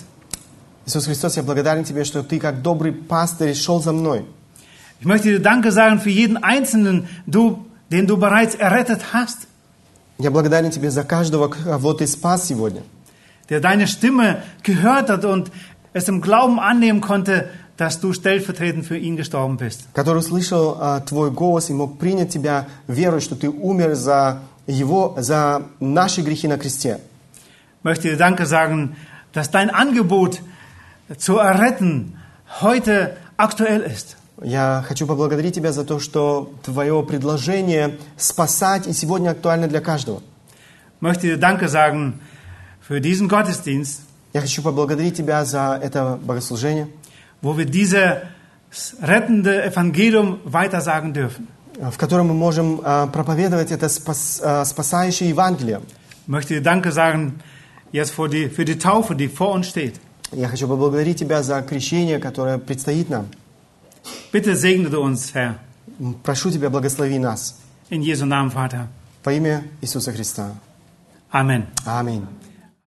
Иисус Христос, я благодарен Тебе, что Ты как добрый пастырь шел за мной. Ich möchte dir Danke sagen für jeden Einzelnen, du, den du bereits errettet hast, Я благодарен Тебе за каждого, кого Ты спас сегодня. Der deine Stimme gehört hat und es im Glauben annehmen konnte, dass du stellvertretend für ihn gestorben bist. который услышал а, Твой голос и мог принять Тебя, веруя, что Ты умер за Его, за наши грехи на кресте. Möchte dir Danke sagen, dass dein Angebot zu erretten heute aktuell ist. Я хочу поблагодарить Тебя за то, что Твое предложение спасать и сегодня актуально для каждого. Möchte dir Danke sagen für diesen Gottesdienst, Я хочу поблагодарить Тебя за это богослужение, wo wir dieses rettende Evangelium weitersagen dürfen. в котором мы можем а, проповедовать это спас- а, спасающее Евангелие. Ich möchte dir Danke sagen jetzt für die, für die Taufe, die vor uns steht. Я хочу поблагодарить Тебя за крещение, которое предстоит нам. Bitte segne du uns, Herr, Прошу Тебя, благослови нас. in Jesu Namen, Vater. Во имя Иисуса Христа. Amen. Аминь.